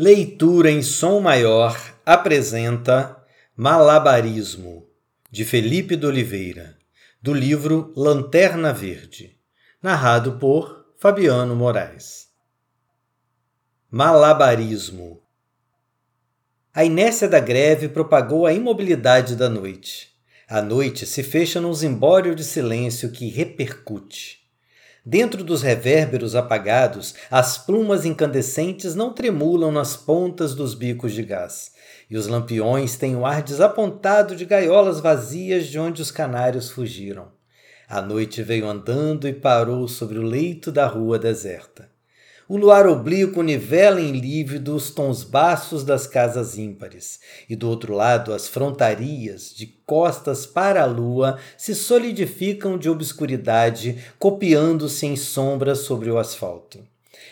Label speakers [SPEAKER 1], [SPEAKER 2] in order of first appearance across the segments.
[SPEAKER 1] Leitura em som maior apresenta Malabarismo, de Felipe de Oliveira, do livro Lanterna Verde, narrado por Fabiano Moraes. Malabarismo A inércia da greve propagou a imobilidade da noite. A noite se fecha num zimbório de silêncio que repercute. Dentro dos revérberos apagados, as plumas incandescentes não tremulam nas pontas dos bicos de gás, e os lampiões têm o ar desapontado de gaiolas vazias de onde os canários fugiram. A noite veio andando e parou sobre o leito da rua deserta. O luar oblíquo nivela em lívido os tons baços das casas ímpares, e do outro lado as frontarias, de costas para a lua, se solidificam de obscuridade, copiando-se em sombras sobre o asfalto.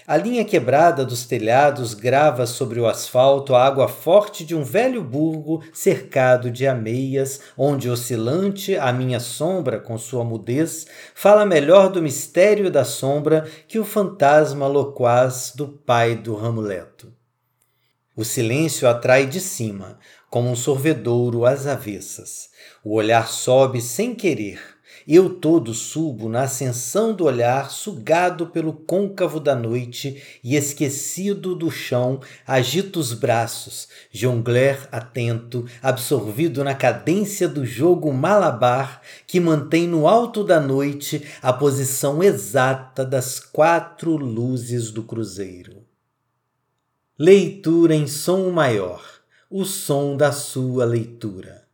[SPEAKER 1] A linha quebrada dos telhados grava sobre o asfalto a água forte de um velho burgo cercado de ameias, onde oscilante a minha sombra, com sua mudez, fala melhor do mistério da sombra que o fantasma loquaz do pai do Ramuleto. O silêncio atrai de cima, como um sorvedouro às avessas. O olhar sobe sem querer, eu todo subo na ascensão do olhar, sugado pelo côncavo da noite e esquecido do chão, agito os braços, jongler atento, absorvido na cadência do jogo malabar que mantém no alto da noite a posição exata das quatro luzes do cruzeiro. Leitura em som maior, o som da sua leitura.